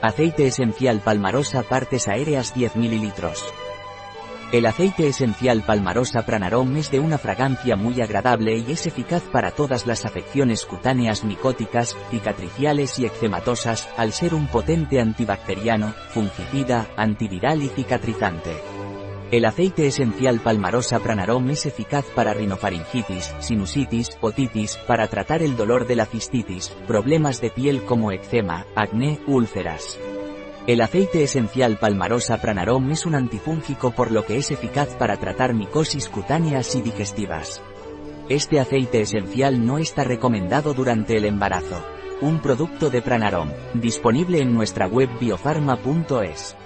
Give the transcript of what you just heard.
Aceite esencial palmarosa partes aéreas 10 ml. El aceite esencial palmarosa pranarom es de una fragancia muy agradable y es eficaz para todas las afecciones cutáneas micóticas, cicatriciales y eczematosas, al ser un potente antibacteriano, fungicida, antiviral y cicatrizante. El aceite esencial palmarosa pranarom es eficaz para rinofaringitis, sinusitis, otitis, para tratar el dolor de la cistitis, problemas de piel como eczema, acné, úlceras. El aceite esencial palmarosa pranarom es un antifúngico por lo que es eficaz para tratar micosis cutáneas y digestivas. Este aceite esencial no está recomendado durante el embarazo. Un producto de pranarom, disponible en nuestra web biofarma.es.